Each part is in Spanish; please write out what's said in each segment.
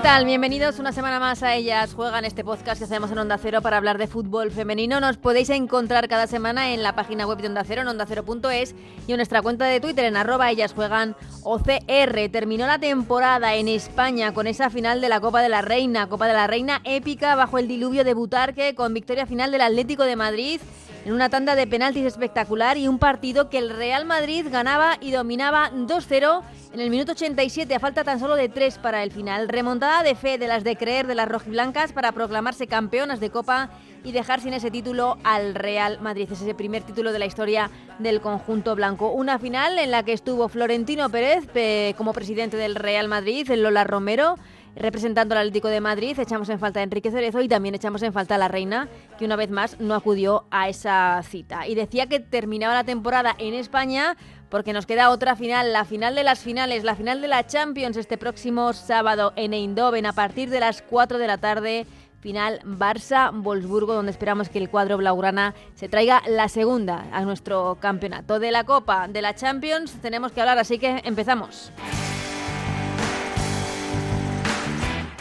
¿Qué tal? Bienvenidos una semana más a Ellas Juegan, este podcast que hacemos en Onda Cero para hablar de fútbol femenino. Nos podéis encontrar cada semana en la página web de Onda Cero, en ondacero.es y en nuestra cuenta de Twitter en arroba Ellas Juegan OCR. Terminó la temporada en España con esa final de la Copa de la Reina, Copa de la Reina épica bajo el diluvio de Butarque con victoria final del Atlético de Madrid en una tanda de penaltis espectacular y un partido que el Real Madrid ganaba y dominaba 2-0 en el minuto 87 a falta tan solo de 3 para el final. Remontada de fe de las de creer de las rojiblancas para proclamarse campeonas de Copa y dejar sin ese título al Real Madrid. Es ese primer título de la historia del conjunto blanco. Una final en la que estuvo Florentino Pérez como presidente del Real Madrid, Lola Romero representando al Atlético de Madrid. Echamos en falta a Enrique Cerezo y también echamos en falta a la Reina, que una vez más no acudió a esa cita. Y decía que terminaba la temporada en España porque nos queda otra final, la final de las finales, la final de la Champions este próximo sábado en Eindhoven a partir de las 4 de la tarde. Final Barça-Wolfsburgo, donde esperamos que el cuadro blaugrana se traiga la segunda a nuestro campeonato. De la Copa, de la Champions, tenemos que hablar, así que empezamos.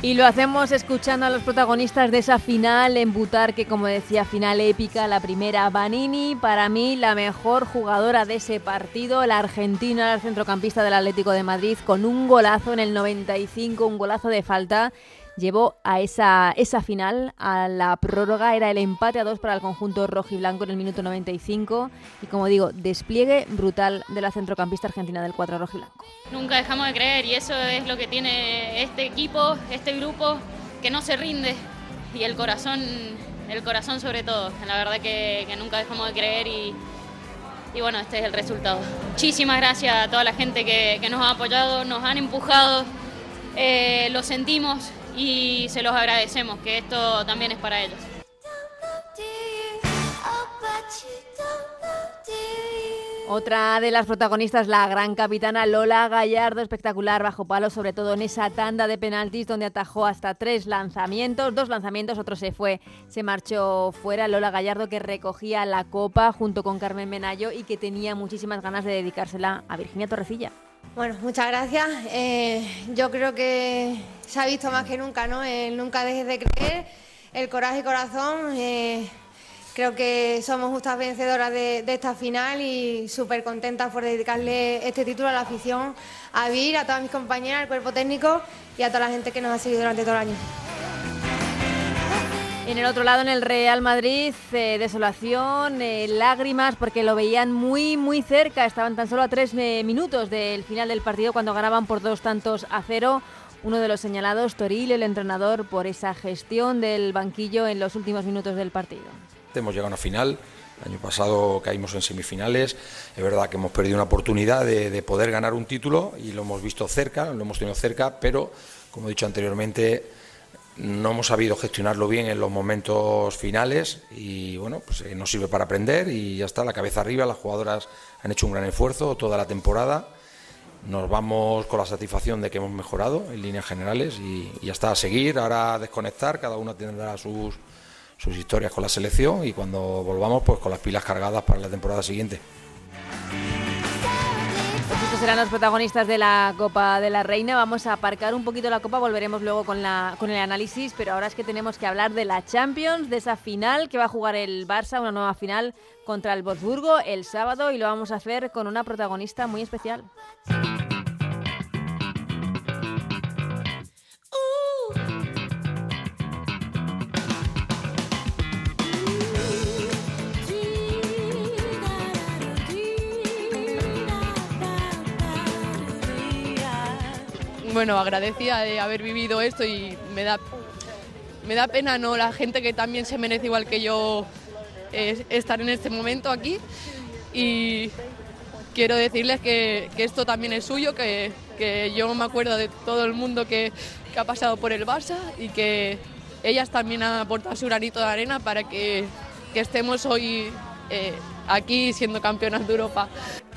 Y lo hacemos escuchando a los protagonistas de esa final en Butar, que como decía, final épica, la primera Vanini, para mí la mejor jugadora de ese partido, la argentina, la centrocampista del Atlético de Madrid, con un golazo en el 95, un golazo de falta llevó a esa, esa final, a la prórroga, era el empate a dos para el conjunto rojo y blanco en el minuto 95 y como digo, despliegue brutal de la centrocampista argentina del 4 rojo y blanco. Nunca dejamos de creer y eso es lo que tiene este equipo, este grupo, que no se rinde. Y el corazón, el corazón sobre todo, la verdad que, nunca dejamos de creer y, y bueno, este es el resultado. Muchísimas gracias a toda la gente que, nos ha apoyado, nos han empujado, eh, lo sentimos, y se los agradecemos, que esto también es para ellos. Otra de las protagonistas, la gran capitana Lola Gallardo, espectacular bajo palo, sobre todo en esa tanda de penaltis donde atajó hasta tres lanzamientos, dos lanzamientos, otro se fue, se marchó fuera. Lola Gallardo que recogía la copa junto con Carmen Menayo y que tenía muchísimas ganas de dedicársela a Virginia Torrecilla. Bueno, muchas gracias. Eh, yo creo que se ha visto más que nunca, ¿no? El nunca dejes de creer, el coraje y corazón. Eh, creo que somos justas vencedoras de, esta final y súper contentas por dedicarle este título a la afición, a Vir, a todas mis compañeras, al cuerpo técnico y a toda la gente que nos ha seguido durante todo el año. En el otro lado, en el Real Madrid, eh, desolación, eh, lágrimas, porque lo veían muy, muy cerca. Estaban tan solo a tres eh, minutos del final del partido cuando ganaban por dos tantos a cero. Uno de los señalados, Toril, el entrenador, por esa gestión del banquillo en los últimos minutos del partido. Hemos llegado a una final. El año pasado caímos en semifinales. Es verdad que hemos perdido una oportunidad de, de poder ganar un título y lo hemos visto cerca, lo hemos tenido cerca, pero, como he dicho anteriormente, no hemos sabido gestionarlo bien en los momentos finales y bueno, pues eh, nos sirve para aprender y ya está, la cabeza arriba, las jugadoras han hecho un gran esfuerzo toda la temporada, nos vamos con la satisfacción de que hemos mejorado en líneas generales y, ya está, a seguir, ahora desconectar, cada una tendrá sus, sus historias con la selección y cuando volvamos pues con las pilas cargadas para la temporada siguiente serán los protagonistas de la Copa de la Reina. Vamos a aparcar un poquito la Copa, volveremos luego con, la, con el análisis, pero ahora es que tenemos que hablar de la Champions, de esa final que va a jugar el Barça, una nueva final contra el Wolfsburgo el sábado y lo vamos a hacer con una protagonista muy especial. Bueno, agradecida de haber vivido esto y me da, me da pena no la gente que también se merece igual que yo estar en este momento aquí y quiero decirles que, esto también es suyo, que, que yo me acuerdo de todo el mundo que, que ha pasado por el Barça y que ellas también han aportado su granito de arena para que, que estemos hoy eh, aquí siendo campeonas de Europa.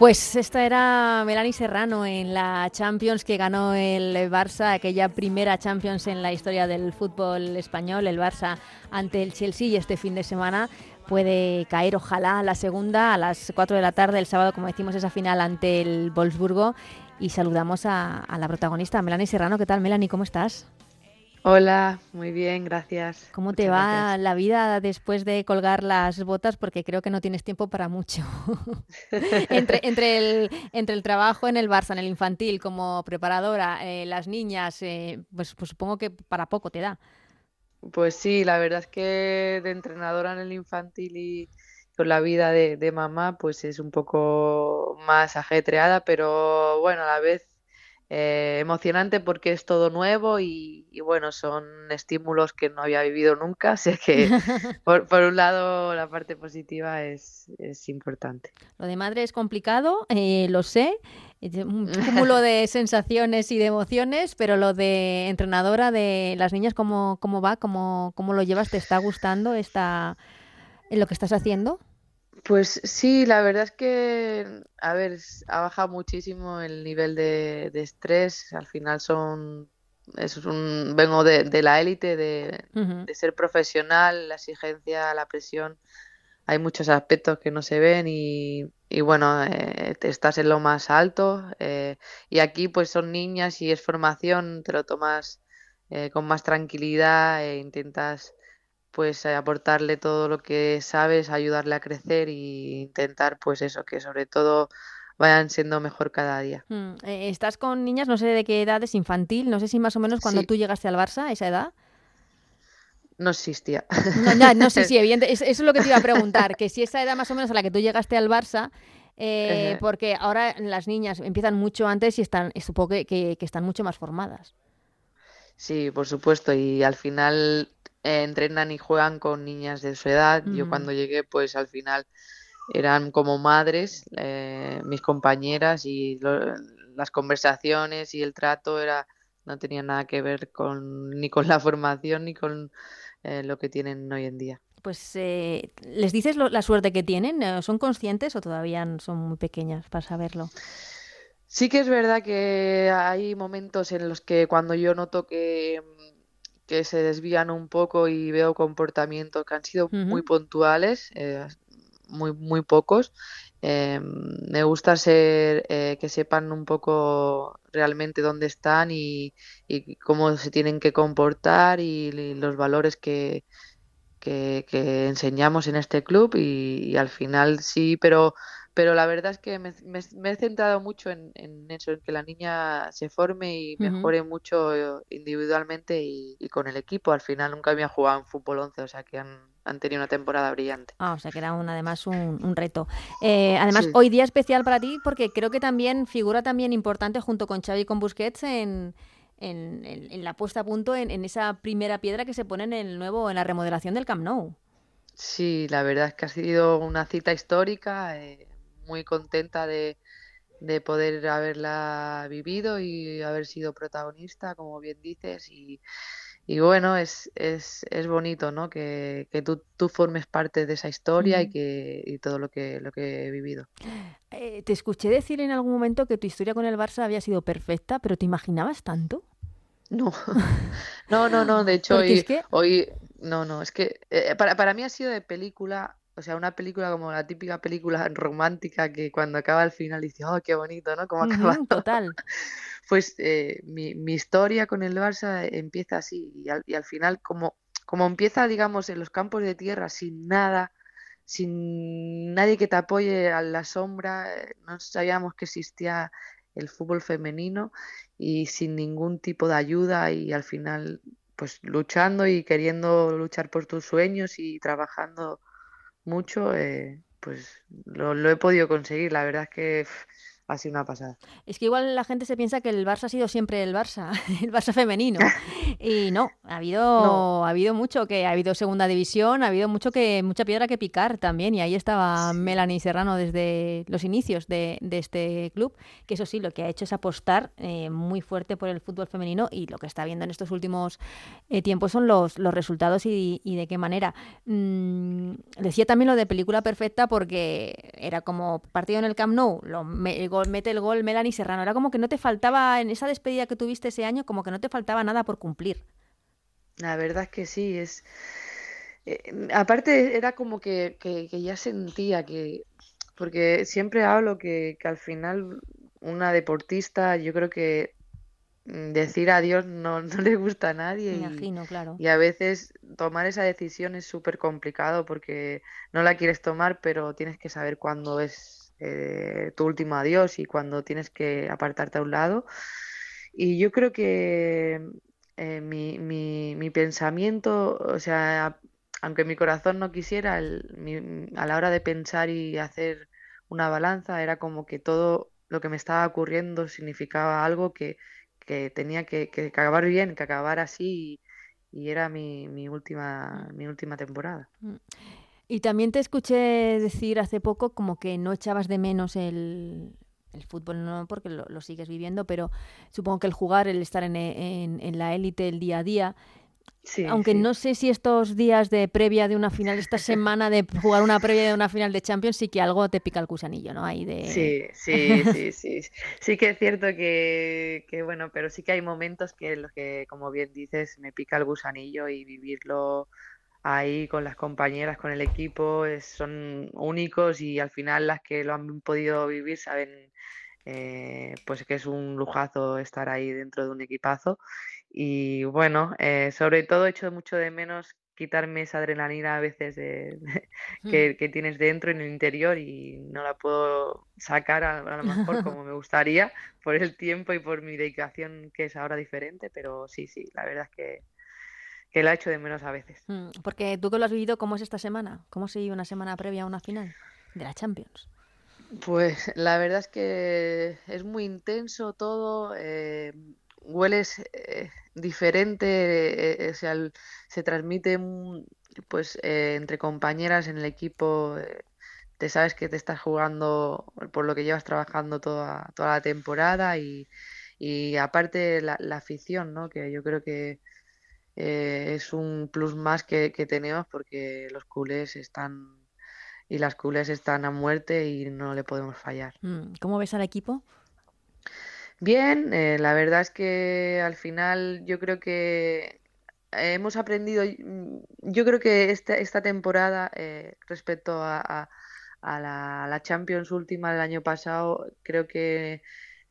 Pues esta era Melanie Serrano en la Champions que ganó el Barça, aquella primera Champions en la historia del fútbol español, el Barça ante el Chelsea y este fin de semana puede caer, ojalá, la segunda a las 4 de la tarde el sábado, como decimos, esa final ante el Wolfsburgo. Y saludamos a, a la protagonista, Melanie Serrano. ¿Qué tal, Melanie? ¿Cómo estás? Hola, muy bien, gracias. ¿Cómo te va la vida después de colgar las botas? Porque creo que no tienes tiempo para mucho. entre, entre, el, entre el trabajo en el Barça, en el infantil, como preparadora, eh, las niñas, eh, pues, pues supongo que para poco te da. Pues sí, la verdad es que de entrenadora en el infantil y con la vida de, de mamá, pues es un poco más ajetreada, pero bueno, a la vez eh, emocionante porque es todo nuevo y, bueno, son estímulos que no había vivido nunca. Sé que por, un lado la parte positiva es, es, importante. Lo de madre es complicado, eh, lo sé. Un cúmulo de sensaciones y de emociones, pero lo de entrenadora de las niñas, ¿cómo, cómo va? ¿Cómo, ¿Cómo lo llevas? ¿Te está gustando esta, en lo que estás haciendo? Pues sí, la verdad es que, a ver, ha bajado muchísimo el nivel de, estrés. Al final son, es un, vengo de, la élite, de, ser profesional, la exigencia, la presión. Hay muchos aspectos que no se ven y, bueno, eh, estás en lo más alto. Eh, y aquí pues son niñas y es formación, te lo tomas eh, con más tranquilidad e intentas pues eh, aportarle todo lo que sabes, ayudarle a crecer e intentar pues eso, que sobre todo vayan siendo mejor cada día. Mm, eh, estás con niñas, no sé de qué edad es infantil, no sé si más o menos cuando tú llegaste al Barça, esa edad. No existía. No, no sé si, evidente, eso es lo que te iba a preguntar, que si esa edad más o menos a la que tú llegaste al Barça, eh, porque ahora las niñas empiezan mucho antes y están, supongo que, que, que están mucho más formadas. Sí, por supuesto, y al final eh, entrenan y juegan con niñas de su edad. Yo cuando llegué, pues al final eran como madres, eh, mis compañeras y las conversaciones y el trato era no tenía nada que ver con ni con la formación ni con eh, lo que tienen hoy en día. Pues les dices la suerte que tienen, ¿son conscientes o todavía son muy pequeñas para saberlo? Sí que es verdad que hay momentos en los que cuando yo noto que que se desvían un poco y veo comportamientos que han sido muy puntuales, eh, muy, muy pocos. Eh, me gusta ser eh, que sepan un poco realmente dónde están y, cómo se tienen que comportar y, los valores que, que, enseñamos en este club y, al final sí, pero pero la verdad es que me, he centrado mucho en, eso, en que la niña se forme y mejore mucho individualmente y, con el equipo. Al final nunca había jugado en fútbol 11, o sea que han, tenido una temporada brillante. Ah, o sea que era un, además un, reto. Eh, además, hoy día especial para ti porque creo que también figura también importante junto con Xavi y con Busquets en, en, la puesta a punto en, esa primera piedra que se pone en el nuevo, en la remodelación del Camp Nou. Sí, la verdad es que ha sido una cita histórica. Eh, muy contenta de, de poder haberla vivido y haber sido protagonista, como bien dices, y, y bueno, es, es, es bonito, ¿no? Que, que tú, tú, formes parte de esa historia y, que, y todo lo que, lo que he vivido. Eh, te escuché decir en algún momento que tu historia con el Barça había sido perfecta, pero ¿te imaginabas tanto? No, no, no, no, de hecho hoy, hoy, no, no, es que eh, para, para mí ha sido de película o sea, una película como la típica película romántica que cuando acaba al final dice, oh, qué bonito, ¿no? Como acaba. total. pues eh, mi, mi, historia con el Barça empieza así y al, y al final como, como empieza, digamos, en los campos de tierra sin nada, sin nadie que te apoye a la sombra, eh, no sabíamos que existía el fútbol femenino y sin ningún tipo de ayuda y al final pues luchando y queriendo luchar por tus sueños y trabajando mucho, eh, pues lo, he podido conseguir. La verdad es que ha sido una pasada. Es que igual la gente se piensa que el Barça ha sido siempre el Barça, el Barça femenino. y no, ha habido, ha habido mucho que ha habido segunda división, ha habido mucho que mucha piedra que picar también. Y ahí estaba Melanie Serrano desde los inicios de, este club, que eso sí, lo que ha hecho es apostar eh, muy fuerte por el fútbol femenino y lo que está viendo en estos últimos eh, tiempos son los, los resultados y, de qué manera. Mm, decía también lo de película perfecta porque era como partido en el Camp Nou, lo, el gol, mete el gol Melanie Serrano. Era como que no te faltaba, en esa despedida que tuviste ese año, como que no te faltaba nada por cumplir. La verdad es que sí, es... Eh, aparte era como que, que, ya sentía que, porque siempre hablo que, que al final una deportista, yo creo que mm, decir adiós no, no le gusta a nadie. imagino, claro. Y a veces tomar esa decisión es súper complicado porque no la quieres tomar, pero tienes que saber cuándo es eh, tu último adiós y cuando tienes que apartarte a un lado. Y yo creo que eh, mi, mi, pensamiento, o sea, aunque mi corazón no quisiera, a la hora de pensar y hacer una balanza, era como que todo lo que me estaba ocurriendo significaba algo que, tenía que, acabar bien, que acabar así y, era mi, mi, última, mi última temporada. Y también te escuché decir hace poco como que no echabas de menos el, fútbol, no porque lo, sigues viviendo, pero supongo que el jugar, el estar en, en, la élite el día a día. Sí, Aunque no sé si estos días de previa de una final, esta semana de jugar una previa de una final de Champions, sí que algo te pica el cusanillo, ¿no? Ahí de... Sí, sí, sí, sí. Sí que es cierto que, que, bueno, pero sí que hay momentos que los que, como bien dices, me pica el gusanillo y vivirlo ahí con las compañeras, con el equipo, son únicos y al final las que lo han podido vivir saben eh, pues que es un lujazo estar ahí dentro de un equipazo. Y bueno, eh, sobre todo echo mucho de menos quitarme esa adrenalina a veces hmm. que, tienes dentro en el interior y no la puedo sacar a, a, lo mejor como me gustaría por el tiempo y por mi dedicación que es ahora diferente, pero sí, sí, la verdad es que que la hecho de menos a veces. Mm, porque tú que lo has vivido, ¿cómo es esta semana? ¿Cómo se vive una semana previa a una final de la Champions? Pues la verdad es que es muy intenso todo, eh, hueles eh, diferente, eh, se transmite pues entre compañeras en el equipo, te sabes que te estás jugando por lo que llevas trabajando toda, toda la temporada y, y aparte la, la afición, ¿no? que yo creo que eh, es un plus más que, tenemos porque los culés están y las culés están a muerte y no le podemos fallar. Mm, ¿Cómo ves al equipo? Bien, eh, la verdad es que al final yo creo que hemos aprendido, mm, yo creo que esta, esta temporada eh, respecto a, la, la, Champions última del año pasado, creo que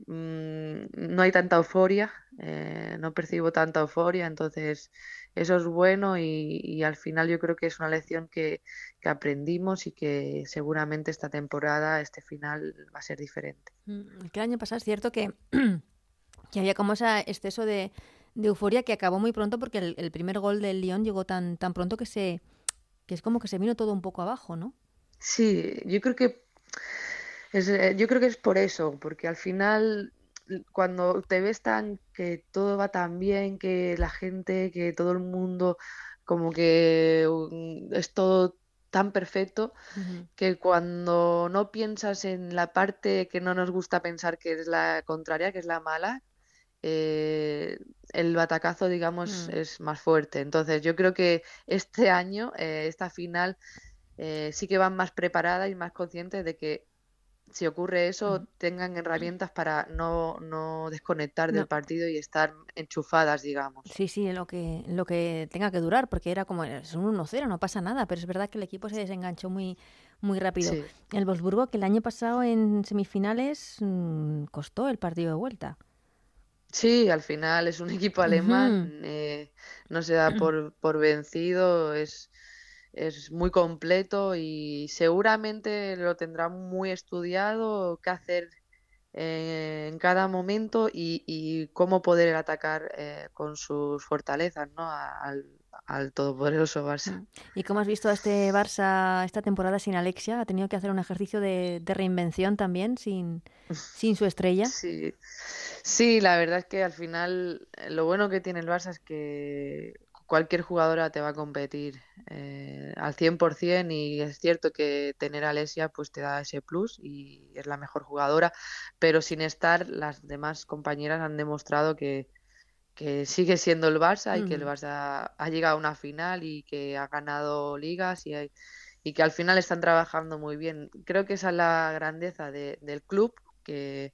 Mm, no hay tanta euforia, eh, no percibo tanta euforia, entonces eso es bueno y, al final yo creo que es una lección que, aprendimos y que seguramente esta temporada, este final va a ser diferente. Mm, el año pasado es cierto que, que había como ese exceso de, euforia que acabó muy pronto porque el, primer gol del Lyon llegó tan, tan pronto que se que es como que se vino todo un poco abajo, ¿no? Sí, yo creo que eh, yo creo que es por eso, porque al final cuando te ves tan que todo va tan bien, que la gente, que todo el mundo como que es todo tan perfecto que cuando no piensas en la parte que no nos gusta pensar que es la contraria, que es la mala, eh, el batacazo, digamos, mm. es más fuerte. Entonces, yo creo que este año, eh, esta final, sí que van más preparadas y más conscientes de que si ocurre eso, tengan herramientas para no, no desconectar del partido y estar enchufadas, digamos. Sí, sí, lo que, lo que tenga que durar, porque era como, es un 1-0, no pasa nada, pero es verdad que el equipo se desenganchó muy, muy rápido. El Wolfsburgo, que el año pasado en semifinales mm, costó el partido de vuelta. Sí, al final es un equipo alemán, eh, no se da por, por vencido, es es muy completo y seguramente lo tendrá muy estudiado qué hacer eh, en cada momento y, cómo poder atacar eh, con sus fortalezas ¿no? al, al todopoderoso Barça. Mm. ¿Y cómo has visto a este Barça esta temporada sin Alexia? ¿Ha tenido que hacer un ejercicio de, reinvención también sin, sin su estrella? Sí. sí, la verdad es que al final eh, lo bueno que tiene el Barça es que cualquier jugadora te va a competir eh, al 100% y es cierto que tener a Alexia pues te da ese plus y es la mejor jugadora, pero sin estar las demás compañeras han demostrado que, que sigue siendo el Barça y que el Barça ha llegado a una final y que ha ganado ligas y, y que al final están trabajando muy bien. Creo que esa es la grandeza del club, que,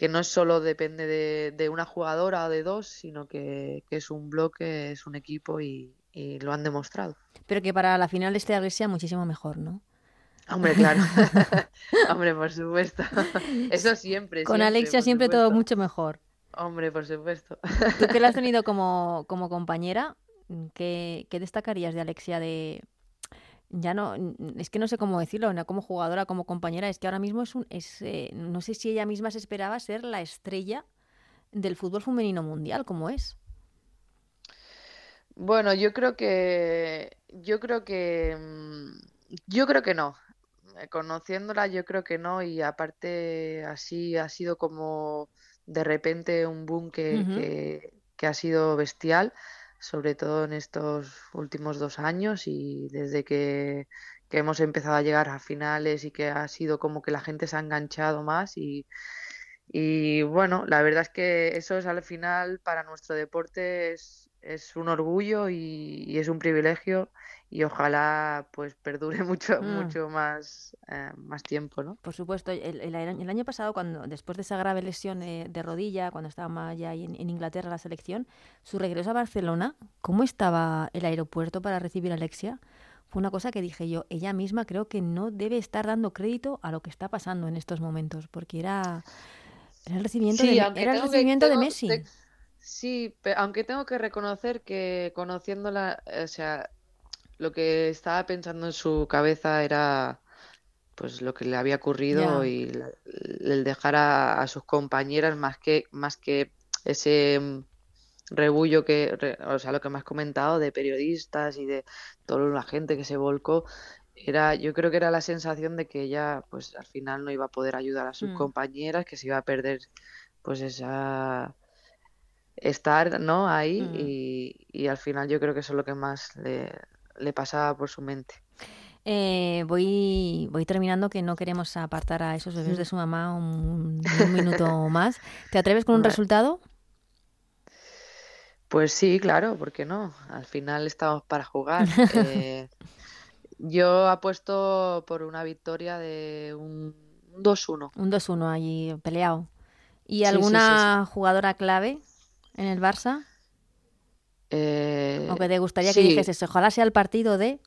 que no solo depende de, una jugadora o de dos, sino que, es un bloque, es un equipo y, lo han demostrado. Pero que para la final este Alexia muchísimo mejor, ¿no? Hombre, claro. Hombre, por supuesto. Eso siempre. Con Alexia siempre todo mucho mejor. Hombre, por supuesto. Tú que la has tenido como, como compañera, ¿qué, ¿qué, destacarías de Alexia de... Ya no, es que no sé cómo decirlo, no como jugadora, como compañera, es que ahora mismo es un, es, eh, no sé si ella misma se esperaba ser la estrella del fútbol femenino mundial, como es. Bueno, yo creo que, yo creo que, mm, yo creo que no. Eh, conociéndola, yo creo que no y aparte así ha sido como de repente un boom que, ha sido bestial, sobre todo en estos últimos dos años y desde que, hemos empezado a llegar a finales y que ha sido como que la gente se ha enganchado más y, y bueno, la verdad es que eso es al final para nuestro deporte es, es un orgullo y, es un privilegio y ojalá pues perdure mucho mm. mucho más eh, más tiempo no por supuesto el, el, año pasado cuando después de esa grave lesión eh, de rodilla cuando estaba ya en, en, Inglaterra la selección su regreso a Barcelona cómo estaba el aeropuerto para recibir a Alexia fue una cosa que dije yo ella misma creo que no debe estar dando crédito a lo que está pasando en estos momentos porque era era el recibimiento de, era el recibimiento de Messi Sí, aunque tengo que reconocer que conociéndola, o sea, lo que estaba pensando en su cabeza era pues lo que le había ocurrido y el dejar a, sus compañeras más que más que ese mm, rebullo que o sea lo que me has comentado de periodistas y de toda la gente que se volcó era yo creo que era la sensación de que ella pues al final no iba a poder ayudar a sus mm. compañeras que se iba a perder pues esa estar ¿no? ahí mm. y, al final yo creo que eso es lo que más le, pasaba por su mente. Eh, voy, voy terminando que no queremos apartar a esos bebés de su mamá un, minuto más. ¿Te atreves con un resultado? Pues sí, claro, ¿por qué no? Al final estamos para jugar. Eh, yo apuesto por una victoria de un 2-1. Un 2-1 allí peleado. ¿Y alguna jugadora clave en el Barça? Eh, ¿O que te gustaría que dijese, ojalá sea el partido de...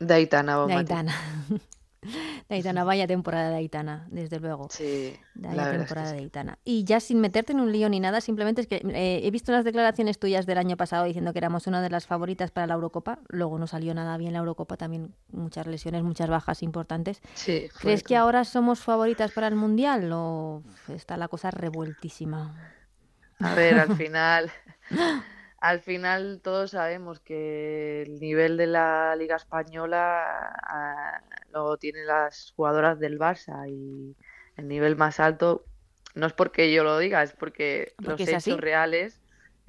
De Aitana. De Aitana. de Aitana, vaya temporada de Aitana, desde luego. Sí, vaya temporada de Aitana. Y ya sin meterte en un lío ni nada, simplemente es que eh, he visto las declaraciones tuyas del año pasado diciendo que éramos una de las favoritas para la Eurocopa. Luego no salió nada bien la Eurocopa, también muchas lesiones, muchas bajas importantes. Sí, ¿Crees que ahora somos favoritas para el Mundial o está la cosa revueltísima? A ver, al final, al final todos sabemos que el nivel de la Liga Española ah, lo tienen las jugadoras del Barça y el nivel más alto no es porque yo lo diga, es porque, los hechos reales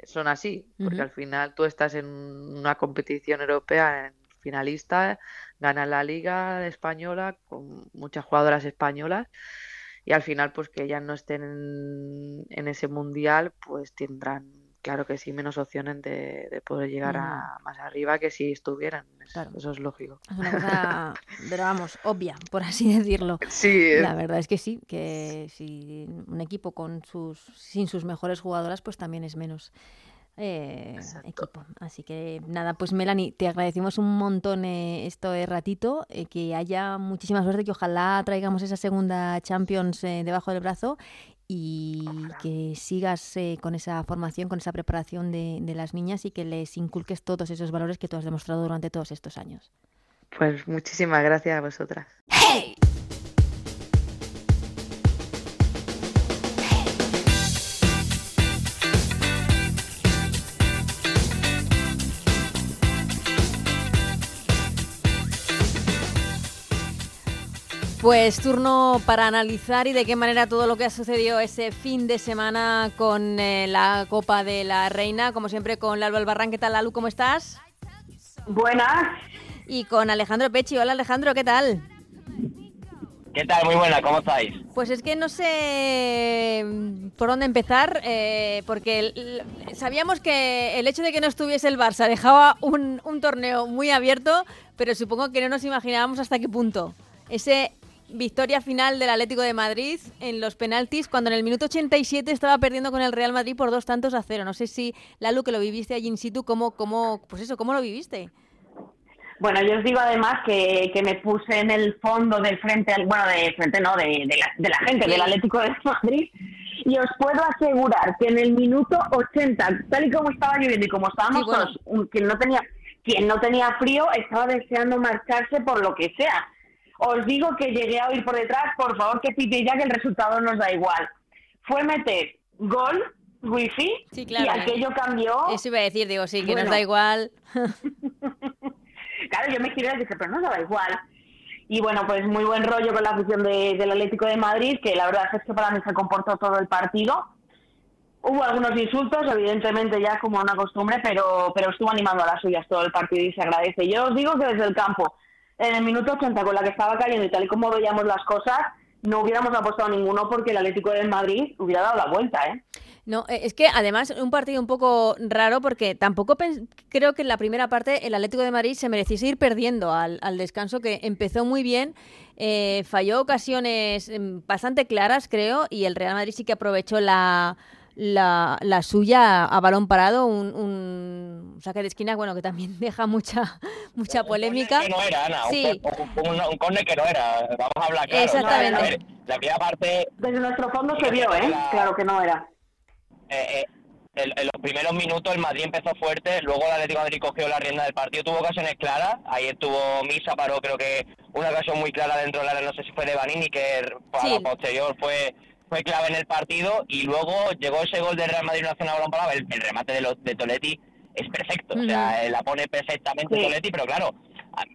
son así, porque al final tú estás en una competición europea en finalista, ganas la Liga Española con muchas jugadoras españolas y al final pues que ellas no estén en, ese mundial pues tendrán claro que sí menos opciones de, poder llegar a más arriba que si estuvieran. Eso, es lógico. Es una cosa pero vamos obvia por así decirlo. Sí la verdad es que sí que si un equipo con sus sin sus mejores jugadoras pues también es menos eh, equipo. Así que nada, pues Melanie, te agradecemos un montón eh, esto de ratito, eh, que haya muchísima suerte, que ojalá traigamos esa segunda Champions debajo del brazo y que sigas con esa formación, con esa preparación de, de las niñas y que les inculques todos esos valores que tú has demostrado durante todos estos años. Pues muchísimas gracias a vosotras. Pues turno para analizar y de qué manera todo lo que ha sucedido ese fin de semana con eh, la Copa de la Reina, como siempre con Lalu Albarrán. ¿Qué tal, Lalu? ¿Cómo estás? Buenas. Y con Alejandro Pechi. Hola, Alejandro, ¿qué tal? ¿Qué tal? Muy buena, ¿cómo estáis? Pues es que no sé mm, por dónde empezar, eh, porque sabíamos que el hecho de que no estuviese el Barça dejaba un, un torneo muy abierto, pero supongo que no nos imaginábamos hasta qué punto. Ese victoria final del Atlético de Madrid en los penaltis, cuando en el minuto 87 estaba perdiendo con el Real Madrid por dos tantos a cero. No sé si, Lalu, que lo viviste allí in situ, ¿cómo, cómo, pues eso, ¿cómo lo viviste? Bueno, yo os digo además que, que me puse en el fondo del frente, bueno, de frente no, de, de, la, gente del Atlético de Madrid y os puedo asegurar que en el minuto 80, tal y como estaba lloviendo y como estábamos todos, quien no tenía quien no tenía frío estaba deseando marcharse por lo que sea. Os digo que llegué a oír por detrás, por favor que pite ya que el resultado nos da igual. Fue meter gol, wifi, y aquello cambió. Eso iba a decir, digo, sí, que nos da igual. claro, yo me giré y dije, pero no nos da igual. Y bueno, pues muy buen rollo con la afición del Atlético de Madrid, que la verdad es que para mí se comportó todo el partido. Hubo algunos insultos, evidentemente ya como una costumbre, pero, pero estuvo animando a las suyas todo el partido y se agradece. Yo os digo que desde el campo en el minuto 80 con la que estaba cayendo y tal y como veíamos las cosas, no hubiéramos apostado ninguno porque el Atlético de Madrid hubiera dado la vuelta, ¿eh? No, eh, es que además un partido un poco raro porque tampoco creo que en la primera parte el Atlético de Madrid se mereciese ir perdiendo al, descanso, que empezó muy bien, eh, falló ocasiones mm, bastante claras, creo, y el Real Madrid sí que aprovechó la, la, la suya a balón parado, un, un, saque de esquina, bueno, que también deja mucha mucha polémica. que no era, Ana, sí. un, un, que no era, vamos a hablar claro. Exactamente. la primera parte... Desde nuestro fondo se vio, ¿eh? Claro que no era. Eh, eh, en, los primeros minutos el Madrid empezó fuerte, luego el Atlético de Madrid cogió la rienda del partido, tuvo ocasiones claras, ahí estuvo Misa, paró creo que una ocasión muy clara dentro del área, no sé si fue de Vanini, que para posterior fue fue clave en el partido y luego llegó ese gol del Real Madrid Nacional Balón el, el remate de, de Toletti es perfecto, o sea, eh, la pone perfectamente Toletti, pero claro,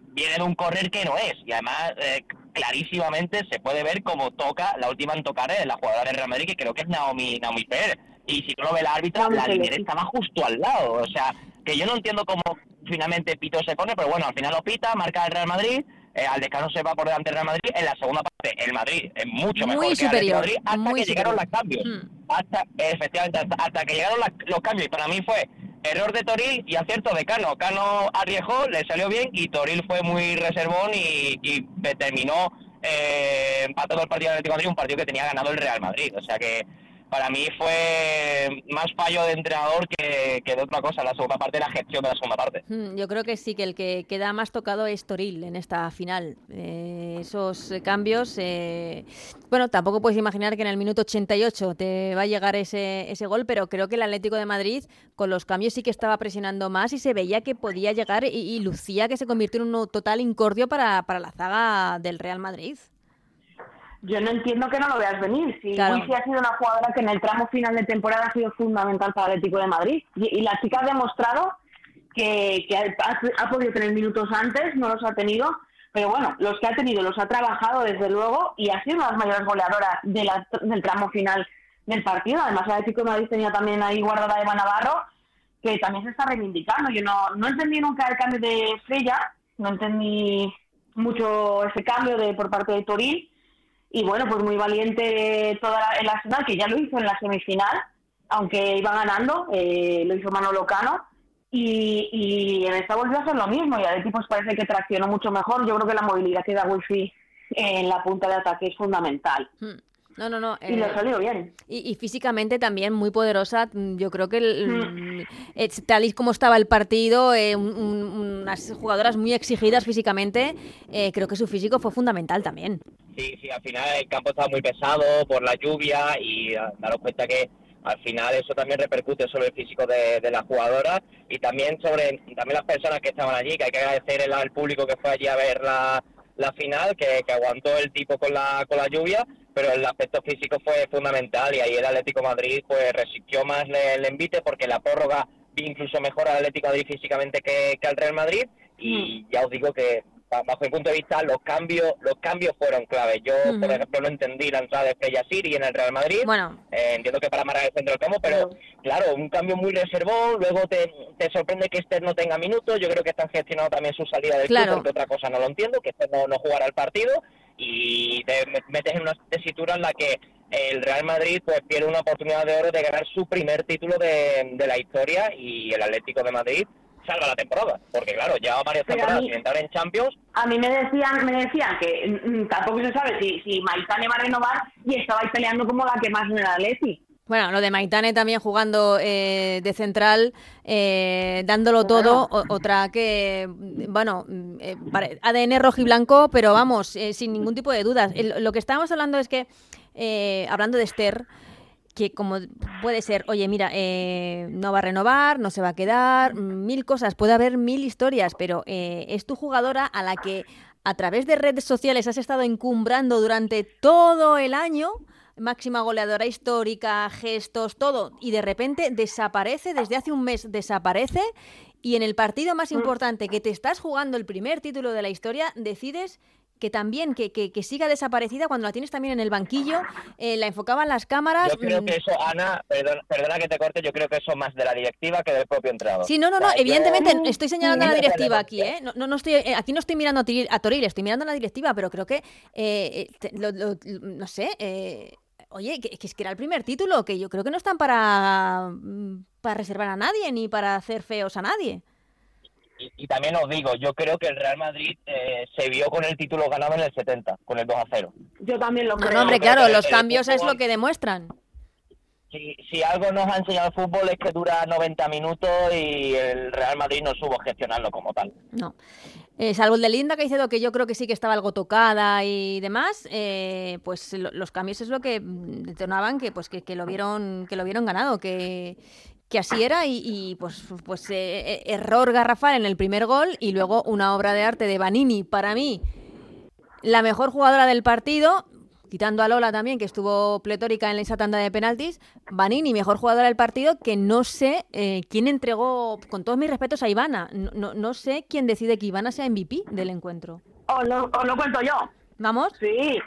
viene de un correr que no es y además eh, clarísimamente se puede ver cómo toca la última en tocar la jugadora del Real Madrid que creo que es Naomi Naomi Pérez y si no lo ve el árbitro la línea estaba justo al lado, o sea, que yo no entiendo cómo finalmente Pito se pone, pero bueno, al final lo pita, marca el Real Madrid eh, al descanso se va por delante del Real Madrid. En la segunda parte, el Madrid es mucho mejor que el Madrid hasta que llegaron los cambios. Hmm. Hasta, efectivamente, hasta, que llegaron los cambios. Y para mí fue error de Toril y acierto de Cano. Cano arriesgó, le salió bien y Toril fue muy reservón y, y terminó eh, empatando el partido del Atlético Madrid, un partido que tenía ganado el Real Madrid. O sea que para mí fue más fallo de entrenador que, de otra cosa, la segunda parte, la gestión de la segunda parte. Hmm, yo creo que sí, que el que queda más tocado es Toril en esta final. Eh, esos cambios, eh, bueno, tampoco puedes imaginar que en el minuto 88 te va a llegar ese, ese gol, pero creo que el Atlético de Madrid con los cambios sí que estaba presionando más y se veía que podía llegar y, lucía que se convirtió en un total incordio para, para la zaga del Real Madrid yo no entiendo que no lo veas venir. Si claro. ha sido una jugadora que en el tramo final de temporada ha sido fundamental para el Atlético de Madrid. Y, la chica ha demostrado que, ha, podido tener minutos antes, no los ha tenido. Pero bueno, los que ha tenido los ha trabajado desde luego y ha sido una de las mayores goleadoras del tramo final del partido. Además, el Atlético de Madrid tenía también ahí guardada Eva Navarro, que también se está reivindicando. Yo no, no entendí nunca el cambio de Estrella, no entendí mucho ese cambio de por parte de Toril y bueno, pues muy valiente toda el Arsenal, que ya lo hizo en la semifinal, aunque iba ganando, eh, lo hizo Manolo Cano. Y, y en esta volvió a hacer lo mismo y a pues parece que traccionó mucho mejor. Yo creo que la movilidad que da Wifi en la punta de ataque es fundamental. Hmm. No, no, no. y le eh, salió bien. Y, físicamente también muy poderosa. Mm, yo creo que mm. eh, tal y como estaba el partido, eh, unas jugadoras muy exigidas físicamente, creo que su físico fue fundamental también. Sí, sí, al final el campo estaba muy pesado por la lluvia y ah, daros cuenta que al final eso también repercute sobre el físico de, de las jugadoras y también sobre también las personas que estaban allí, que hay que agradecer al público que fue allí a ver la, la final, que, aguantó el tipo con la, con la lluvia, pero el aspecto físico fue fundamental y ahí el Atlético Madrid pues resistió más el, envite porque la prórroga vi incluso mejor al Atlético Madrid físicamente que, que al Real Madrid y mm. ya os digo que bajo mi punto de vista, los cambios los cambios fueron claves. Yo, por ejemplo, no entendí la entrada de Freya Siri en el Real Madrid. Bueno. Eh, entiendo que para marcar el centro del campo, pero claro, un cambio muy reservado. Luego te, te sorprende que Esther no tenga minutos. Yo creo que están gestionando también su salida del club, porque otra cosa no lo entiendo, que Esther no, no jugará el partido. Y te metes en una tesitura en la que el Real Madrid pues pierde una oportunidad de oro de ganar su primer título de, de la historia y el Atlético de Madrid salga la temporada, porque claro, lleva varias temporadas sin entrar en Champions. A mí me decían, me decían que mm, tampoco se sabe si, si Maitane va a renovar y estabais peleando como la que más me da Leti. Bueno, lo de Maitane también jugando eh, de central, eh, dándolo todo, otra que, bueno, eh, ADN rojo y blanco, pero vamos, sin ningún tipo de dudas. lo que estábamos hablando es que, hablando de Esther, que como puede ser, oye, mira, eh, no va a renovar, no se va a quedar, mil cosas, puede haber mil historias, pero eh, es tu jugadora a la que a través de redes sociales has estado encumbrando durante todo el año, máxima goleadora histórica, gestos, todo, y de repente desaparece, desde hace un mes desaparece, y en el partido más mm. importante que te estás jugando el primer título de la historia, decides que también, que, que, siga desaparecida cuando la tienes también en el banquillo, eh, la enfocaban las cámaras. Yo creo mm. que eso, Ana, perdona, que te corte, yo creo que eso más de la directiva que del propio entrenador. Sí, no, no, no, evidentemente estoy señalando a la directiva aquí, ¿eh? No, no, estoy, eh, aquí no estoy mirando a Toril, estoy mirando a la directiva, pero creo que, eh, no sé, oye, que, que, es que era el primer título, que yo creo que no están para, mm, para reservar a nadie ni para hacer feos a nadie y, también os digo, yo creo que el Real Madrid eh, se vio con el título ganado en el 70, con el 2 a 0. Yo también lo creo. No, hombre, claro, los cambios es lo que demuestran. Si, si, algo nos ha enseñado el fútbol es que dura 90 minutos y el Real Madrid no supo gestionarlo como tal. No. Eh, salvo el de Linda que dice que yo creo que sí que estaba algo tocada y demás, eh, pues los cambios es lo que detonaban que pues que, que, lo vieron que lo vieron ganado, que, que así era y, pues, pues eh, eh, error garrafal en el primer gol y luego una obra de arte de Vanini, para mí, la mejor jugadora del partido, quitando a Lola también, que estuvo pletórica en esa tanda de penaltis, Vanini, mejor jugadora del partido, que no sé eh, quién entregó, con todos mis respetos, a Ivana. No, no, sé quién decide que Ivana sea MVP del encuentro. ¿O lo, lo cuento yo? ¿Vamos? Sí,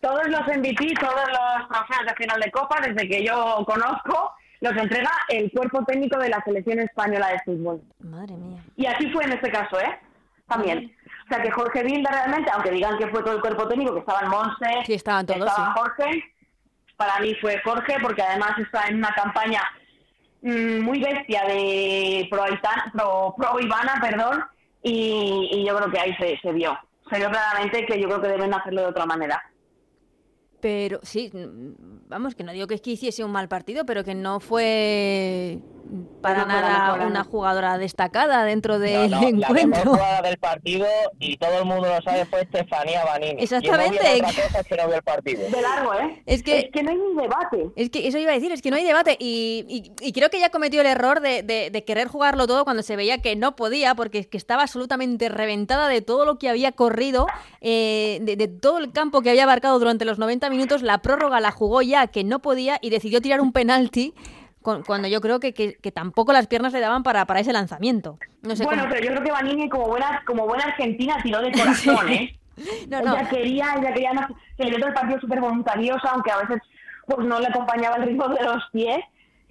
todos los MVP, todos los trofeos de final de Copa, desde que yo conozco, los entrega el cuerpo técnico de la selección española de fútbol. Madre mía. Y así fue en este caso, ¿eh? También. O sea que Jorge Vilda realmente, aunque digan que fue todo el cuerpo técnico, que estaba el Monse, sí, estaban todos, estaba Jorge, para mí fue Jorge, porque además está en una campaña mm, muy bestia de pro, pro, pro Ivana, perdón, y, yo creo que ahí se, se vio. Se vio claramente que yo creo que deben hacerlo de otra manera. Pero sí, vamos, que no digo que es que hiciese un mal partido, pero que no fue para nada una jugadora destacada dentro del encuentro. La mejor jugada del partido, y todo el mundo lo sabe, fue Estefanía Banini. Exactamente. Y no otra cosa que no vio el partido. De largo, ¿eh? Es que, no hay ni debate. Es que eso iba a decir, es que no hay debate. Y, y, creo que ella cometió el error de, de, querer jugarlo todo cuando se veía que no podía, porque es que estaba absolutamente reventada de todo lo que había corrido, eh, de, de todo el campo que había abarcado durante los 90 minutos. La prórroga la jugó ya que no podía y decidió tirar un penalti cuando yo creo que, que, tampoco las piernas le daban para, para ese lanzamiento. No sé bueno, pero yo creo que Vanini como buena, como buena argentina tiró de corazón, ¿eh? no, ella quería, ella quería, que le dio el partido súper voluntariosa, aunque a veces pues no le acompañaba el ritmo de los pies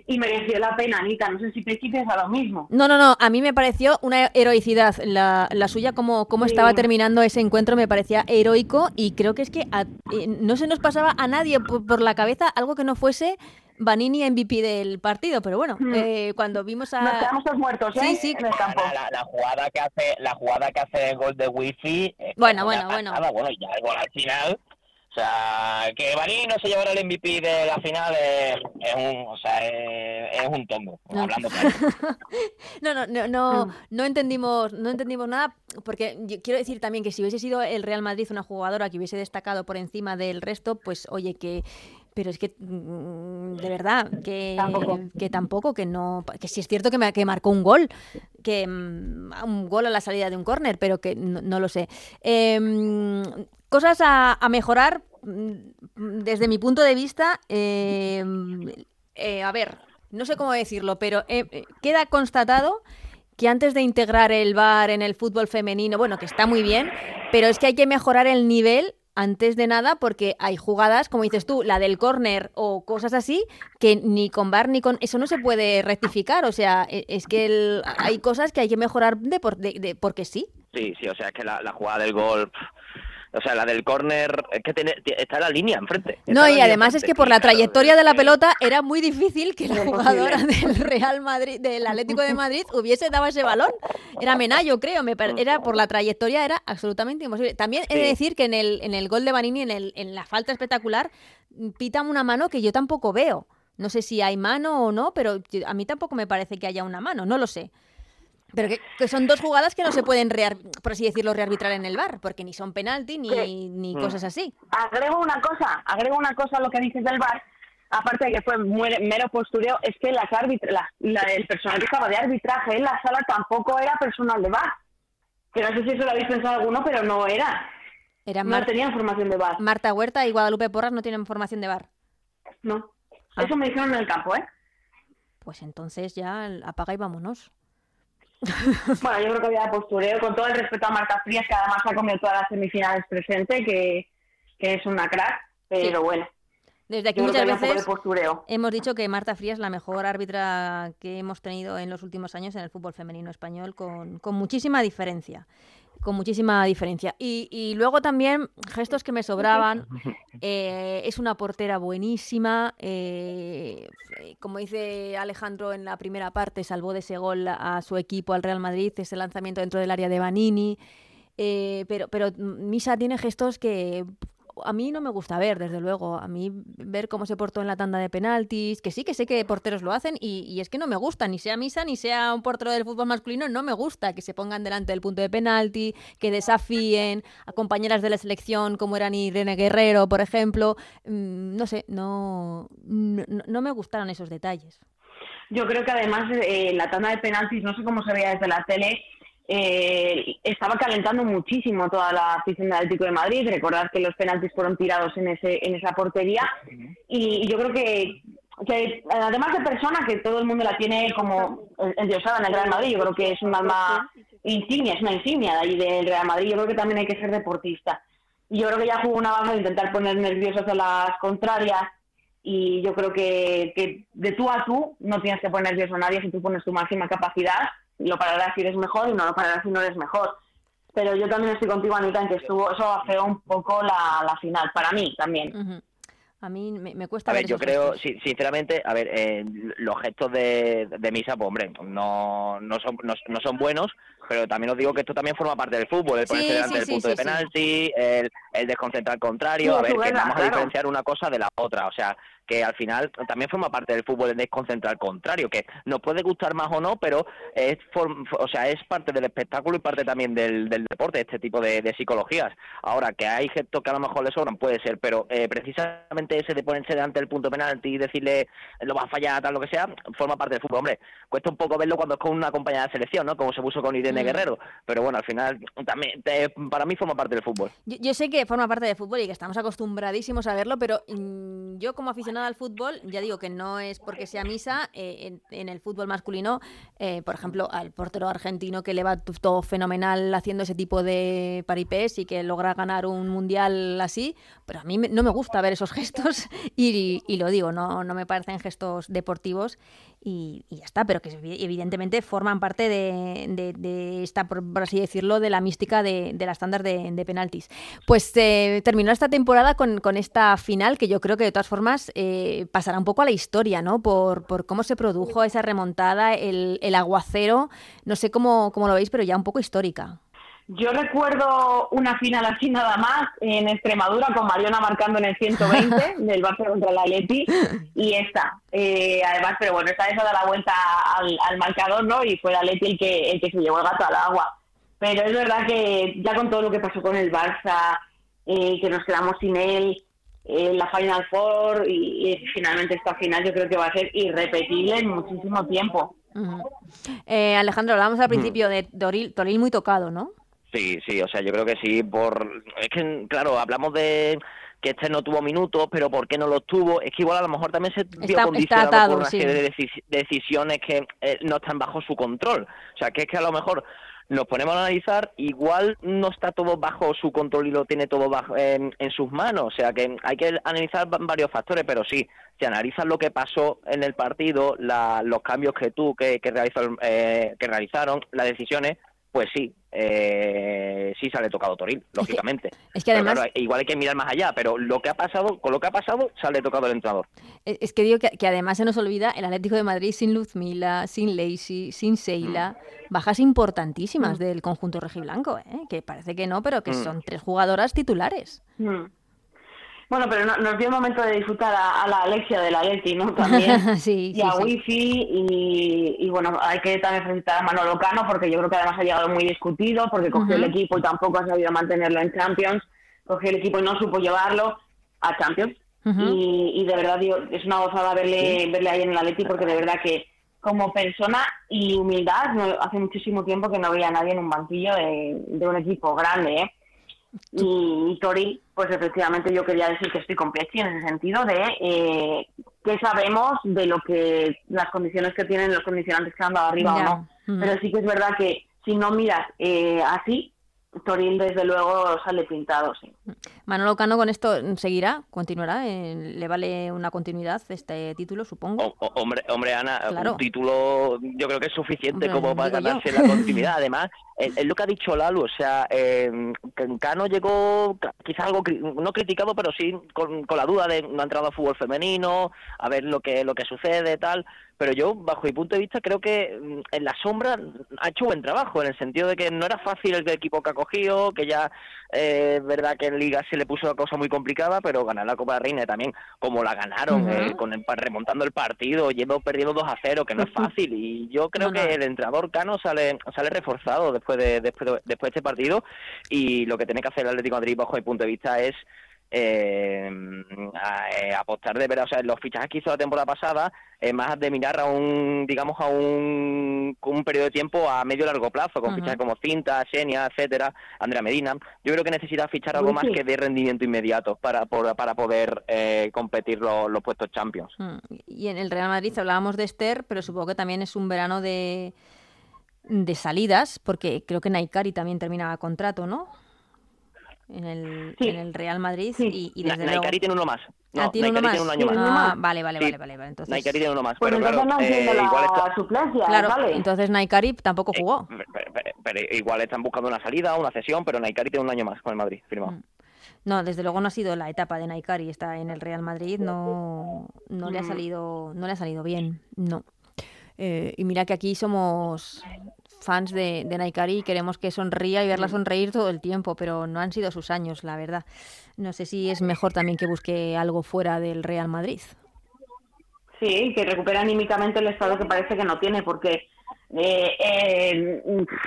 y mereció la pena, Anita. No sé si te a lo mismo. No, no, no. A mí me pareció una heroicidad. La, la suya, como, como estaba terminando ese encuentro, me parecía heroico y creo que es que eh, no se nos pasaba a nadie por, la cabeza algo que no fuese Vanini MVP del partido, pero bueno, hmm. eh, cuando vimos a... Nos quedamos todos muertos, ¿eh? Sí, sí. La, jugada que hace, la jugada que hace el gol de Wifi... Bueno, bueno, bueno. Bueno, ya el gol al final o sea, que Baní no se llevara el MVP de la final es, un, o sea, es, un tombo, no. hablando no, no, no, no, ah. no entendimos, no entendimos nada, porque quiero decir también que si hubiese sido el Real Madrid una jugadora que hubiese destacado por encima del resto, pues oye que pero es que mm, de verdad que tampoco, que, tampoco, que no que sí es cierto que, me, que marcó un gol que mm, un gol a la salida de un córner pero que no, lo sé em, Cosas a, mejorar mm, desde mi punto de vista. Em, eh, a ver, no sé cómo decirlo, pero eh, eh, queda constatado que antes de integrar el VAR en el fútbol femenino, bueno, que está muy bien, pero es que hay que mejorar el nivel antes de nada porque hay jugadas, como dices tú, la del córner o cosas así, que ni con VAR ni con... Eso no se puede rectificar, o sea, e, es que hay cosas que hay que mejorar de, por, de, porque sí. Sí, sí, o sea, es que la jugada del gol o sea, la del córner es que tiene, está la línea enfrente. No, y además es que por la trayectoria de la pelota era muy difícil que la jugadora del Real Madrid, del Atlético de Madrid, hubiese dado ese balón. Era Menayo, creo. Me era por la trayectoria era absolutamente imposible. También he de decir que en el, en el gol de Banini, en, el, en la falta espectacular, pitan una mano que yo tampoco veo. No sé si hay mano o no, pero a mí tampoco me parece que haya una mano, no lo sé. Pero que, son dos jugadas que no se pueden, por así decirlo, rearbitrar en el bar, porque ni son penalti ni, ni mm. cosas así. Agrego una cosa, agrego una cosa a lo que dices del bar, aparte de que fue mero postureo, es que las la, el personal que estaba de arbitraje en la sala tampoco era personal de bar. Que no sé si eso lo habéis pensado alguno, pero no era. era no tenían formación de bar. Marta Huerta y Guadalupe Porras no tienen formación de bar. No. Ah. Eso me dijeron en el campo, ¿eh? Pues entonces ya apaga y vámonos. Bueno, yo creo que había postureo, con todo el respeto a Marta Frías, que además ha comido todas las semifinales presente, que, es una crack, pero bueno. Desde aquí muchas veces hemos dicho que Marta Frías es la mejor árbitra que hemos tenido en los últimos años en el fútbol femenino español, con, con muchísima diferencia con muchísima diferencia. Y, luego también, gestos que me sobraban, eh, es una portera buenísima, eh, como dice Alejandro en la primera parte, salvó de ese gol a su equipo, al Real Madrid, ese lanzamiento dentro del área de Banini. Eh, pero, pero Misa tiene gestos que a mí no me gusta ver, desde luego. A mí ver cómo se portó en la tanda de penaltis, que sí, que sé que porteros lo hacen y, es que no me gusta, ni sea Misa ni sea un portero del fútbol masculino, no me gusta que se pongan delante del punto de penalti, que desafíen a compañeras de la selección como eran Irene Guerrero, por ejemplo. Mm, no sé, no, no, me gustaron esos detalles. Yo creo que además eh, la tanda de penaltis, no sé cómo se veía desde la tele, eh, estaba calentando muchísimo toda la afición del Atlético de Madrid. Recordad que los penaltis fueron tirados en ese en esa portería y, yo creo que, además de persona que todo el mundo la tiene como endiosada en el Real Madrid, yo creo que es un insignia, es una insignia de ahí del Real Madrid. Yo creo que también hay que ser deportista. Y yo creo que ya jugó una baja de intentar poner nerviosos a las contrarias y yo creo que, que de tú a tú no tienes que poner nervioso a nadie si tú pones tu máxima capacidad lo pararás si eres mejor y no lo pararás si no eres mejor. Pero yo también estoy contigo, Anita, en que estuvo, eso afeó un poco la, la final, para mí también. A mí me, cuesta a ver. yo creo, sinceramente, a ver, eh, los gestos de, de Misa, pues hombre, no, no, son, no, son buenos, pero también os digo que esto también forma parte del fútbol, el ponerse delante del punto de penalti, el, el desconcentrar al contrario, a ver, que vamos a diferenciar una cosa de la otra, o sea, que al final también forma parte del fútbol el desconcentrar al contrario, que nos puede gustar más o no, pero es, o sea, es parte del espectáculo y parte también del, del deporte, este tipo de, de, psicologías. Ahora, que hay gestos que a lo mejor le sobran, puede ser, pero eh, precisamente ese de ponerse delante del punto penalti y decirle lo va a fallar, tal, lo que sea, forma parte del fútbol. Hombre, cuesta un poco verlo cuando es con una compañía de selección, ¿no? Como se puso con Irene Guerrero, pero bueno, al final también para mí forma parte del fútbol. Yo, sé que forma parte del fútbol y que estamos acostumbradísimos a verlo, pero mm, yo como aficionado al fútbol, ya digo que no es porque sea misa, eh, en, el fútbol masculino, eh, por ejemplo, al portero argentino que le va todo fenomenal haciendo ese tipo de paripés y que logra ganar un mundial así, pero a mí no me gusta ver esos gestos y, y lo digo, no, no me parecen gestos deportivos y, ya está, pero que evidentemente forman parte de, esta, por, así decirlo, de la mística de, de las tandas de, penaltis. Pues eh, terminó esta temporada con, esta final que yo creo que de todas formas eh, pasará un poco a la historia, ¿no? Por, cómo se produjo esa remontada, el, el aguacero, no sé cómo, cómo lo veis, pero ya un poco histórica. Yo recuerdo una final así nada más en Extremadura con Mariona marcando en el 120 del Barça contra la Atleti y esta. Eh, además, pero bueno, esta vez ha dado la vuelta al, marcador, ¿no? Y fue la Atleti el que, el que se llevó el gato al agua. Pero es verdad que ya con todo lo que pasó con el Barça, eh, que nos quedamos sin él, eh, la Final Four y, finalmente esta final yo creo que va a ser irrepetible en muchísimo tiempo. Alejandro, hablábamos al principio de Toril, Toril muy tocado, ¿no? Sí, sí, o sea, yo creo que sí, por... Es que, claro, hablamos de que este no tuvo minutos, pero ¿por qué no los tuvo? Es que igual a lo mejor también se vio condicionado por una serie de decisiones que eh, no están bajo su control. O sea, que es que a lo mejor nos ponemos a analizar, igual no está todo bajo su control y lo tiene todo bajo, en, sus manos. O sea que hay que analizar varios factores, pero sí, si analizas lo que pasó en el partido, los cambios que tú, que, que, eh, que realizaron, las decisiones, pues sí, eh, sí sale tocado Toril, lógicamente. Es que, además... igual hay que mirar más allá, pero lo que ha pasado, con lo que ha pasado, sale tocado el entrenador. Es que digo que, además se nos olvida el Atlético de Madrid sin Luzmila, sin Lacey, sin Seila, mm. bajas importantísimas mm. del conjunto rojiblanco, ¿eh? que parece que no, pero que mm. son tres jugadoras titulares. Bueno, pero nos dio el momento de disfrutar a, la Alexia de la Leti, ¿no? También. sí, y a Wifi. Y, bueno, hay que también felicitar a Manolo Cano porque yo creo que además ha llegado muy discutido porque cogió el equipo y tampoco ha sabido mantenerlo en Champions. Cogió el equipo y no supo llevarlo a Champions. y, de verdad, digo, es una gozada verle, verle ahí en la Leti porque de verdad que como persona y humildad, hace muchísimo tiempo que no veía a nadie en un banquillo de, de un equipo grande, ¿eh? Y, Tori, pues efectivamente yo quería decir que estoy con en ese sentido de eh, que sabemos de lo que las condiciones que tienen los condicionantes que han dado arriba o no. Pero sí que es verdad que si no miras eh, así, Toril, desde luego, sale pintado, sí. Manolo Cano con esto seguirá, continuará, eh, le vale una continuidad este título, supongo. hombre, hombre, Ana, un título yo creo que es suficiente como para ganarse la continuidad. Además, es, lo que ha dicho Lalo, o sea, eh, Cano llegó quizás algo no criticado, pero sí con, con la duda de no ha entrado a fútbol femenino, a ver lo que lo que sucede, tal pero yo, bajo mi punto de vista, creo que mm, en la sombra ha hecho buen trabajo, en el sentido de que no era fácil el equipo que ha cogido, que ya eh, es verdad que Liga se le puso la cosa muy complicada, pero ganar la Copa de Reina también, como la ganaron, eh, con remontando el partido, yendo perdiendo 2 a 0, que no es fácil, y yo creo que el entrenador Cano sale sale reforzado después de, después de, después de este partido, y lo que tiene que hacer el Atlético de Madrid, bajo mi punto de vista, es eh, eh, apostar de ver, o sea, los fichajes que hizo la temporada pasada, es más de mirar a un, digamos, a un, un periodo de tiempo a medio largo plazo, con fichajes como Cinta, Xenia, etcétera, Andrea Medina. Yo creo que necesita fichar algo más que de rendimiento inmediato para, para poder eh, competir los, los puestos Champions. Mm, y en el Real Madrid hablábamos de Esther, pero supongo que también es un verano de, de salidas, porque creo que Naikari también terminaba contrato, ¿no? En el, en el Real Madrid y, y desde luego... tiene uno más. No, ah, ¿tiene uno más? Tiene un año más. Ah, vale, vale, vale, vale, vale. Entonces... Naikari tiene uno más. Pues pero entonces claro, no eh, la igual está... suplencia, claro, vale. entonces Naikari tampoco eh, jugó. pero, pero, igual están buscando una salida, una cesión, pero Naikari tiene un año más con el Madrid, firmado. Mm. No, desde luego no ha sido la etapa de Naikari, está en el Real Madrid, no, no le ha mm. salido, no le ha salido bien, no. Eh, y mira que aquí somos fans de, de Naikari y queremos que sonría y verla mm. sonreír todo el tiempo, pero no han sido sus años, la verdad. No sé si es mejor también que busque algo fuera del Real Madrid. Sí, que recupere anímicamente el estado que parece que no tiene, porque eh, eh,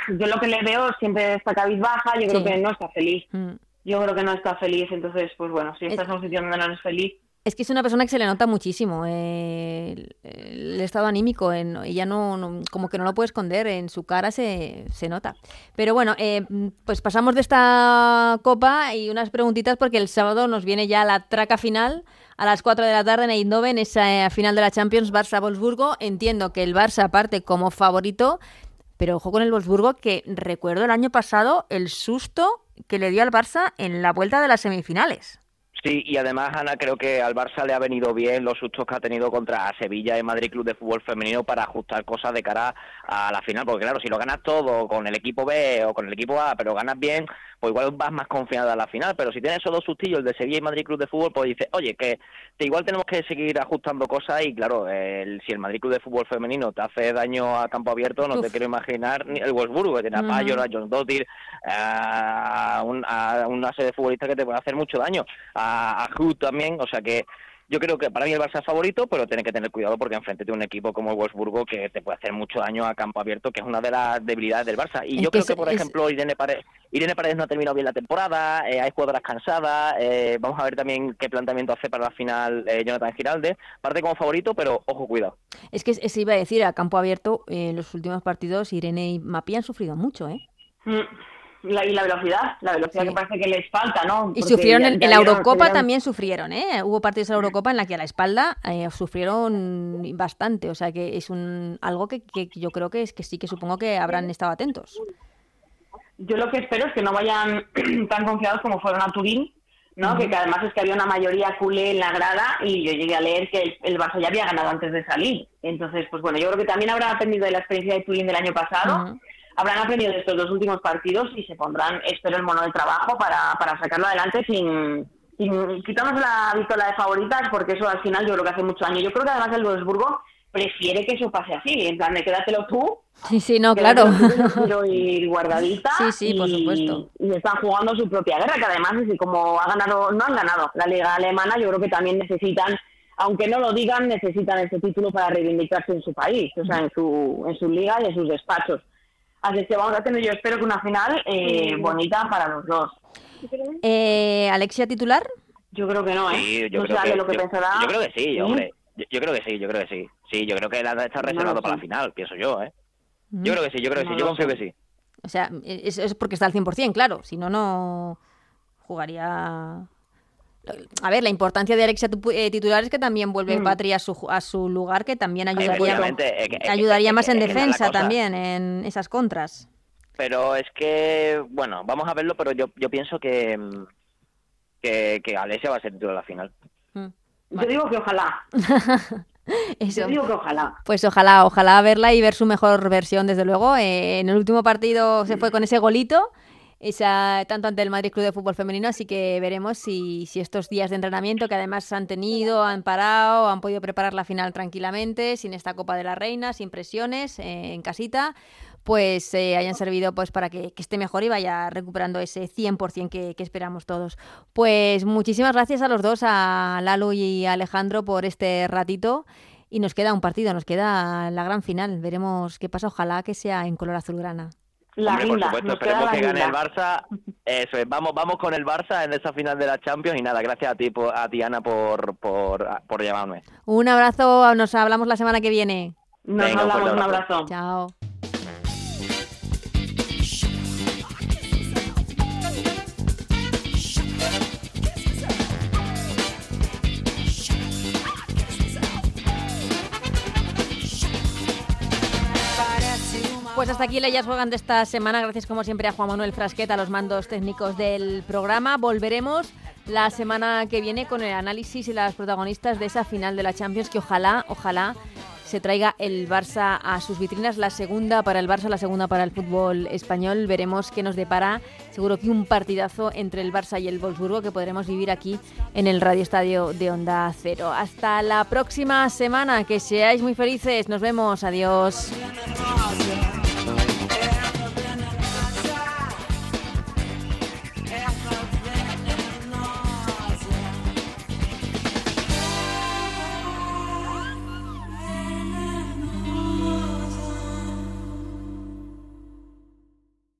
yo lo que le veo siempre está cabizbaja, yo creo que no está feliz. Mm. Yo creo que no está feliz, entonces, pues bueno, si estás en un sitio donde no eres feliz, es que es una persona que se le nota muchísimo eh, el, estado anímico. En, ella no, como que no lo puede esconder, en su cara se, se nota. Pero bueno, eh, pues pasamos de esta copa y unas preguntitas porque el sábado nos viene ya la traca final a las 4 de la tarde en Eindhoven, esa eh, final de la Champions Barça-Wolfsburgo. Entiendo que el Barça parte como favorito, pero ojo con el Wolfsburgo que recuerdo el año pasado el susto que le dio al Barça en la vuelta de las semifinales. Sí, y además, Ana, creo que al Barça le ha venido bien los sustos que ha tenido contra Sevilla y Madrid Club de Fútbol Femenino para ajustar cosas de cara a la final, porque claro, si lo ganas todo con el equipo B o con el equipo A, pero ganas bien, pues igual vas más confiada a la final, pero si tienes esos dos sustillos, el de Sevilla y Madrid Club de Fútbol, pues dices, oye, que, igual tenemos que seguir ajustando cosas y claro, si el Madrid Club de Fútbol femenino te hace daño a campo abierto, no te quiero imaginar ni el Wolfsburgo, que tiene a Payor, a John Dottir, a, una serie de futbolistas que te puede hacer mucho daño, a, a también, o sea que yo creo que para mí el Barça es favorito, pero tiene que tener cuidado porque enfrente de un equipo como el Wolfsburgo que te puede hacer mucho daño a campo abierto, que es una de las debilidades del Barça. Y yo creo que, por ejemplo, Irene Paredes, Irene Paredes no ha terminado bien la temporada, eh, hay jugadoras cansadas, eh, vamos a ver también qué planteamiento hace para la final eh, Jonathan Giralde. Parte como favorito, pero ojo, cuidado. Es que se iba a decir, a campo abierto, en los últimos partidos Irene y Mapi han sufrido mucho, ¿eh? Mm. La, y la velocidad, la velocidad que parece que les falta, ¿no? y sufrieron en, la Eurocopa también sufrieron, ¿eh? Hubo partidos en la Eurocopa en la que a la espalda eh, sufrieron bastante, o sea que es un algo que, que, yo creo que es que sí que supongo que habrán estado atentos. Yo lo que espero es que no vayan tan confiados como fueron a Turín, ¿no? Que, además es que había una mayoría culé en la grada y yo llegué a leer que el, Barça ya había ganado antes de salir. Entonces, pues bueno, yo creo que también habrán aprendido de la experiencia de Turín del año pasado habrán aprendido de estos dos últimos partidos y se pondrán, espero, el mono de trabajo para, para sacarlo adelante sin, sin quitarnos la victoria de favoritas, porque eso al final yo creo que hace mucho año. Yo creo que además el Wolfsburgo prefiere que eso pase así, en plan de quédatelo tú. Sí, sí, no, claro. Quiero ir guardadita. Sí, sí, por supuesto. Y están jugando su propia guerra, que además, así como ha ganado, no han ganado la liga alemana, yo creo que también necesitan aunque no lo digan, necesitan ese título para reivindicarse en su país, o sea, en su, en su liga y en sus despachos. Así que vamos a tener, yo espero que una final eh, bonita para los dos. Eh, ¿Alexia titular? Yo creo que no, ¿eh? Sí, yo, creo, que, lo que yo, yo, creo que sí, hombre. Yo, creo que sí, yo creo que sí. Sí, yo creo que la está reservado para la final, pienso yo, ¿eh? Yo creo que sí, yo creo que sí, yo confío que sí. O sea, es, es porque está al 100%, claro. Si no, no jugaría a ver, la importancia de Alexia eh, titular es que también vuelve mm. Patri a su, a su lugar, que también ayudaría, ayudaría más en defensa también, en esas contras. Pero es que, bueno, vamos a verlo, pero yo, yo pienso que, que, que Alexia va a ser titular a la final. Mm. Yo digo que ojalá. Yo digo que ojalá. Pues ojalá, ojalá verla y ver su mejor versión, desde luego. Eh, en el último partido se fue con ese golito esa, tanto ante el Madrid Club de Fútbol Femenino, así que veremos si, si estos días de entrenamiento que además han tenido, han parado, han podido preparar la final tranquilamente, sin esta Copa de la Reina, sin presiones, eh, en casita, pues eh, hayan servido pues para que, esté mejor y vaya recuperando ese 100% que, que esperamos todos. Pues muchísimas gracias a los dos, a Lalo y a Alejandro, por este ratito. Y nos queda un partido, nos queda la gran final. Veremos qué pasa. Ojalá que sea en color azulgrana. La por supuesto, esperemos que gane el Barça. Eso vamos, vamos con el Barça en esa final de la Champions y nada, gracias a ti, a ti Ana, por, por, por llamarme. Un abrazo, nos hablamos la semana que viene. Nos hablamos, un abrazo. Chao. Hasta aquí ellas juegan de esta semana. Gracias como siempre a Juan Manuel Frasqueta, a los mandos técnicos del programa. Volveremos la semana que viene con el análisis y las protagonistas de esa final de la Champions que ojalá, ojalá se traiga el Barça a sus vitrinas, la segunda para el Barça, la segunda para el fútbol español. Veremos qué nos depara. Seguro que un partidazo entre el Barça y el Wolfsburgo que podremos vivir aquí en el Radio Estadio de Onda Cero. Hasta la próxima semana, que seáis muy felices. Nos vemos. Adiós.